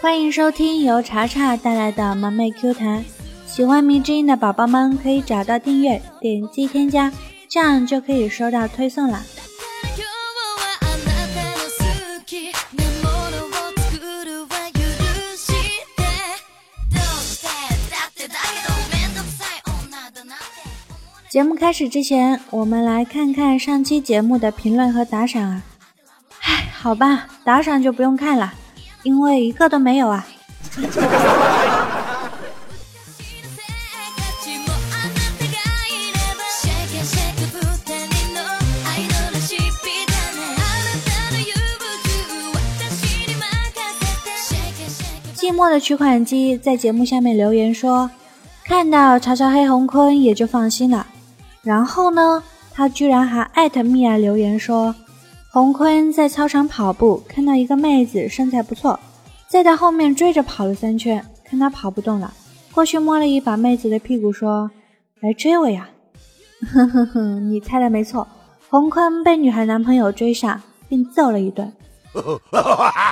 欢迎收听由查查带来的萌妹 Q 弹。喜欢迷之音的宝宝们可以找到订阅，点击添加，这样就可以收到推送了。节目开始之前，我们来看看上期节目的评论和打赏啊。唉，好吧，打赏就不用看了，因为一个都没有啊。寂寞的取款机在节目下面留言说：“看到查查黑红坤也就放心了。”然后呢，他居然还艾特蜜儿留言说，洪坤在操场跑步，看到一个妹子身材不错，在她后面追着跑了三圈，看她跑不动了，过去摸了一把妹子的屁股，说：“来追我呀！”哼哼哼，你猜的没错，洪坤被女孩男朋友追上，并揍了一顿。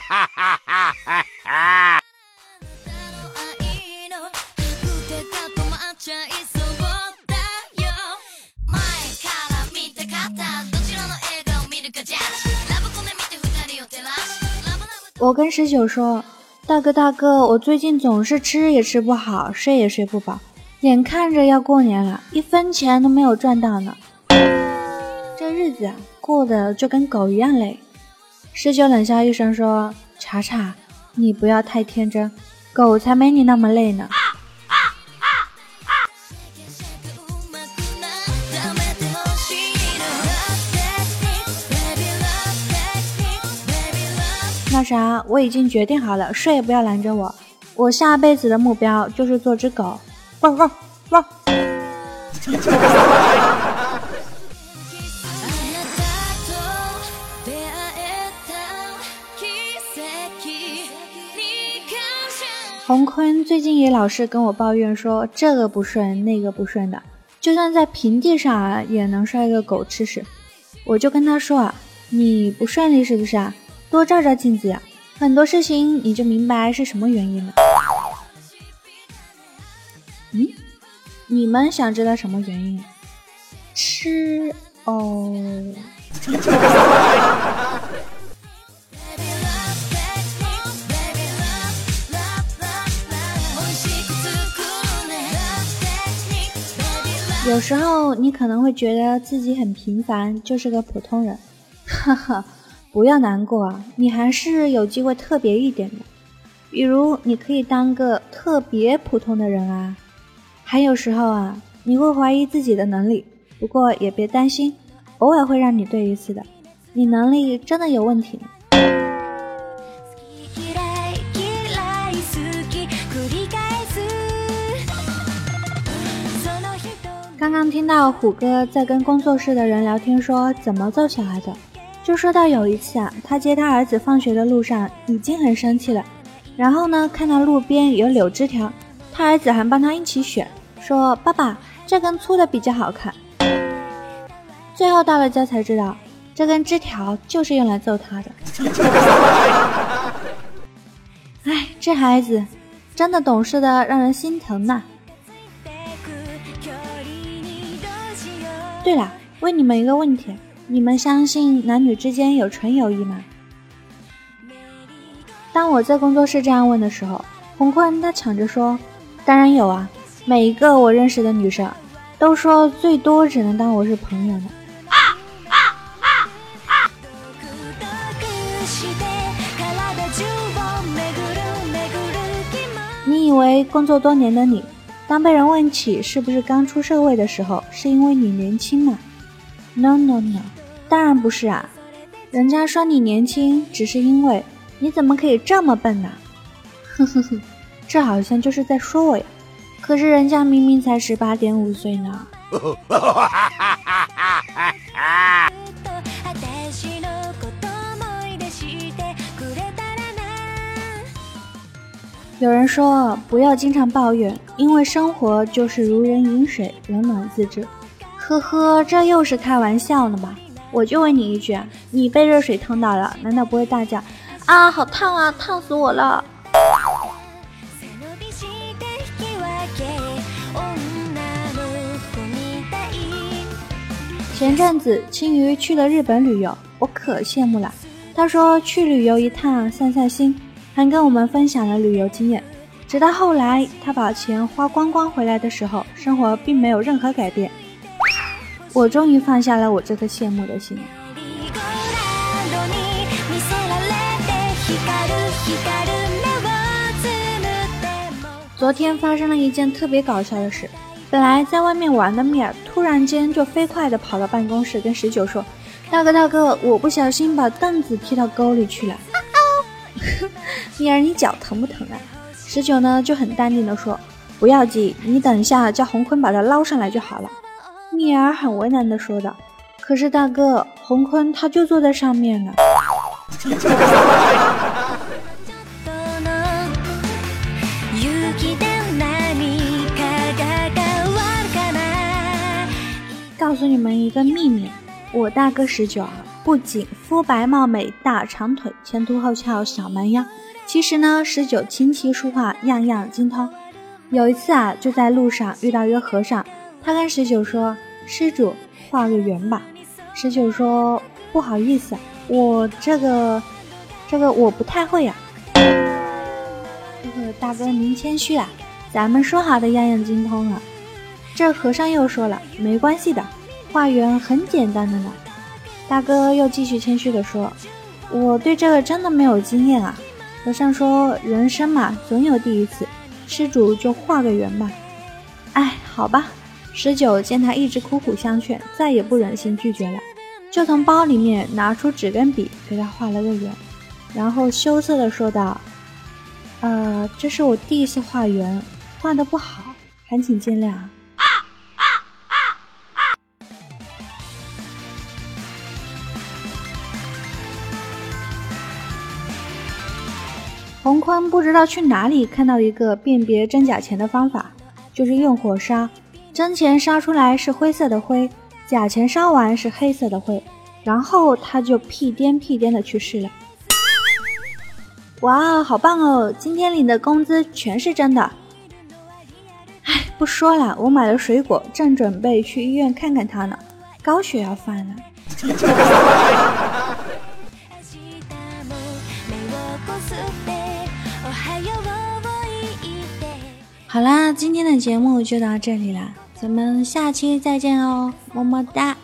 我跟十九说：“大哥大哥，我最近总是吃也吃不好，睡也睡不饱，眼看着要过年了，一分钱都没有赚到呢。这日子啊，过得就跟狗一样累。”十九冷笑一声说：“查查，你不要太天真，狗才没你那么累呢。”那啥，我已经决定好了，谁也不要拦着我。我下辈子的目标就是做只狗。汪汪汪！洪坤最近也老是跟我抱怨说这个不顺那个不顺的，就算在平地上啊也能摔个狗吃屎。我就跟他说啊，你不顺利是不是啊？多照照镜子呀，很多事情你就明白是什么原因了。嗯，你们想知道什么原因？吃哦。有时候你可能会觉得自己很平凡，就是个普通人，哈哈。不要难过啊，你还是有机会特别一点的，比如你可以当个特别普通的人啊。还有时候啊，你会怀疑自己的能力，不过也别担心，偶尔会让你对一次的。你能力真的有问题？刚刚听到虎哥在跟工作室的人聊天，说怎么揍小孩的。就说到有一次啊，他接他儿子放学的路上已经很生气了，然后呢，看到路边有柳枝条，他儿子还帮他一起选，说爸爸这根粗的比较好看。最后到了家才知道，这根枝条就是用来揍他的。哎，这孩子真的懂事的让人心疼呐。对了，问你们一个问题。你们相信男女之间有纯友谊吗？当我在工作室这样问的时候，洪坤他抢着说：“当然有啊，每一个我认识的女生都说最多只能当我是朋友呢。”你以为工作多年的你，当被人问起是不是刚出社会的时候，是因为你年轻吗？No No No。当然不是啊，人家说你年轻，只是因为你怎么可以这么笨呢？呵呵呵，这好像就是在说我呀。可是人家明明才十八点五岁呢。有人说不要经常抱怨，因为生活就是如人饮水，冷暖自知。呵呵，这又是开玩笑呢吧？我就问你一句啊，你被热水烫到了，难道不会大叫？啊，好烫啊，烫死我了。前阵子青鱼去了日本旅游，我可羡慕了。他说去旅游一趟散散心，还跟我们分享了旅游经验。直到后来，他把钱花光光回来的时候，生活并没有任何改变。我终于放下了我这颗羡慕的心。昨天发生了一件特别搞笑的事，本来在外面玩的米尔，突然间就飞快的跑到办公室，跟十九说：“大哥大哥，我不小心把凳子踢到沟里去了。”米尔，你脚疼不疼啊？十九呢就很淡定的说：“不要紧，你等一下叫洪坤把它捞上来就好了。”米尔很为难的说道：“可是大哥，洪坤他就坐在上面呢。”告诉你们一个秘密，我大哥十九啊，不仅肤白貌美、大长腿、前凸后翘、小蛮腰，其实呢，十九琴棋书画样样精通。有一次啊，就在路上遇到一个和尚，他跟十九说：“施主，画个圆吧。”十九说：“不好意思，我这个，这个我不太会呀。”这个大哥您谦虚啊，咱们说好的样样精通啊。这和尚又说了：“没关系的。”画圆很简单的呢，大哥又继续谦虚的说：“我对这个真的没有经验啊。”和尚说：“人生嘛，总有第一次，施主就画个圆吧。”哎，好吧。十九见他一直苦苦相劝，再也不忍心拒绝了，就从包里面拿出纸跟笔给他画了个圆，然后羞涩的说道：“呃，这是我第一次画圆，画的不好，还请见谅。”洪坤不知道去哪里看到一个辨别真假钱的方法，就是用火烧，真钱烧出来是灰色的灰，假钱烧完是黑色的灰，然后他就屁颠屁颠的去世了。哇，好棒哦！今天领的工资全是真的。哎，不说了，我买了水果，正准备去医院看看他呢，高血压犯了。好啦，今天的节目就到这里啦，咱们下期再见哦，么么哒。